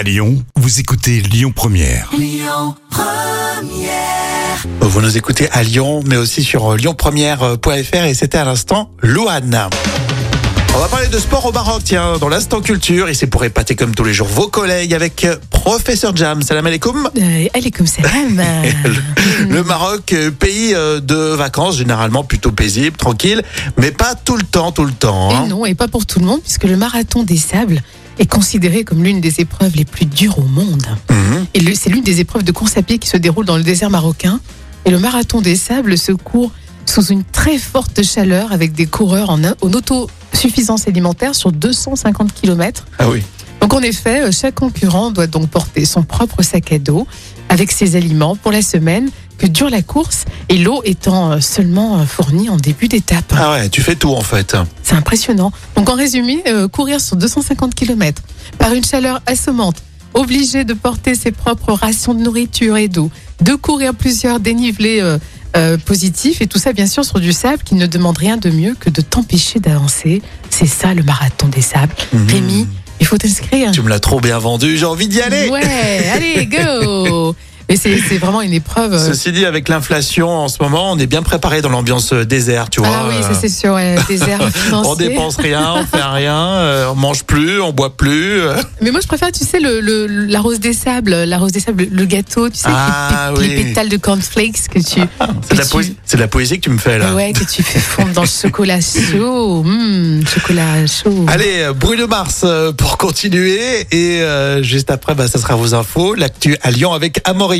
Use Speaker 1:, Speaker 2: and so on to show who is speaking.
Speaker 1: À Lyon, vous écoutez Lyon Première.
Speaker 2: Vous nous écoutez à Lyon, mais aussi sur lyonpremière.fr et c'était à l'instant Louane. On va parler de sport au Maroc, tiens, dans l'instant culture, et c'est pour épater comme tous les jours vos collègues avec euh, Professeur Jam. Salam alaikum.
Speaker 3: Euh, alaikum salam.
Speaker 2: Le, le Maroc, euh, pays euh, de vacances, généralement plutôt paisible, tranquille, mais pas tout le temps, tout le temps. hein.
Speaker 3: Et non, et pas pour tout le monde, puisque le marathon des sables est considéré comme l'une des épreuves les plus dures au monde.
Speaker 2: Mhm.
Speaker 3: Et c'est l'une des épreuves de course à pied qui se déroule dans le désert marocain. Et le marathon des sables se court sous une très forte chaleur avec des coureurs en, en autosuffisance alimentaire sur 250 km.
Speaker 2: Ah oui.
Speaker 3: Donc en effet, euh, chaque concurrent doit donc porter son propre sac à dos avec ses aliments pour la semaine que dure la course et l'eau étant euh, seulement euh, fournie en début d'étape.
Speaker 2: Ah ouais, tu fais tout en fait.
Speaker 3: C'est impressionnant. Donc en résumé, euh, courir sur 250 km par une chaleur assommante, obligé de porter ses propres rations de nourriture et d'eau, de courir plusieurs dénivelés euh, euh, positifs et tout ça bien sûr sur du sable qui ne demande rien de mieux que de t'empêcher d'avancer. C'est ça le marathon des sables.
Speaker 2: Mhm.
Speaker 3: Rémi, il faut t'inscrire.
Speaker 2: Tu me l'as trop bien vendu, j'ai envie d'y aller.
Speaker 3: Ouais, allez, go Mais c'est vraiment une épreuve. euh,
Speaker 2: Ceci dit, avec l'inflation en ce moment, on est bien préparé dans l'ambiance euh, désert, tu vois.
Speaker 3: Ah oui, ça
Speaker 2: euh,
Speaker 3: c'est sûr, ouais, désert
Speaker 2: On
Speaker 3: financier.
Speaker 2: dépense rien, on fait rien, on mange plus, on boit plus.
Speaker 3: Mais moi, je préfère, tu sais, le, le- la rose des sables, la rose des sables, le gâteau, tu sais,
Speaker 2: Ah,
Speaker 3: les, pé-
Speaker 2: oui.
Speaker 3: les pétales de cornflakes que tu,
Speaker 2: C'est de, la
Speaker 3: tu-
Speaker 2: poésie- c'est de la poésie que tu me fais là.
Speaker 3: ouais, que tu fais fondre dans le chocolat chaud, Hum, chocolat chaud.
Speaker 2: Allez, euh, Bruno Mars pour continuer. Et euh, juste après, bah, ça sera vos infos. L'actu à Lyon avec Amaury.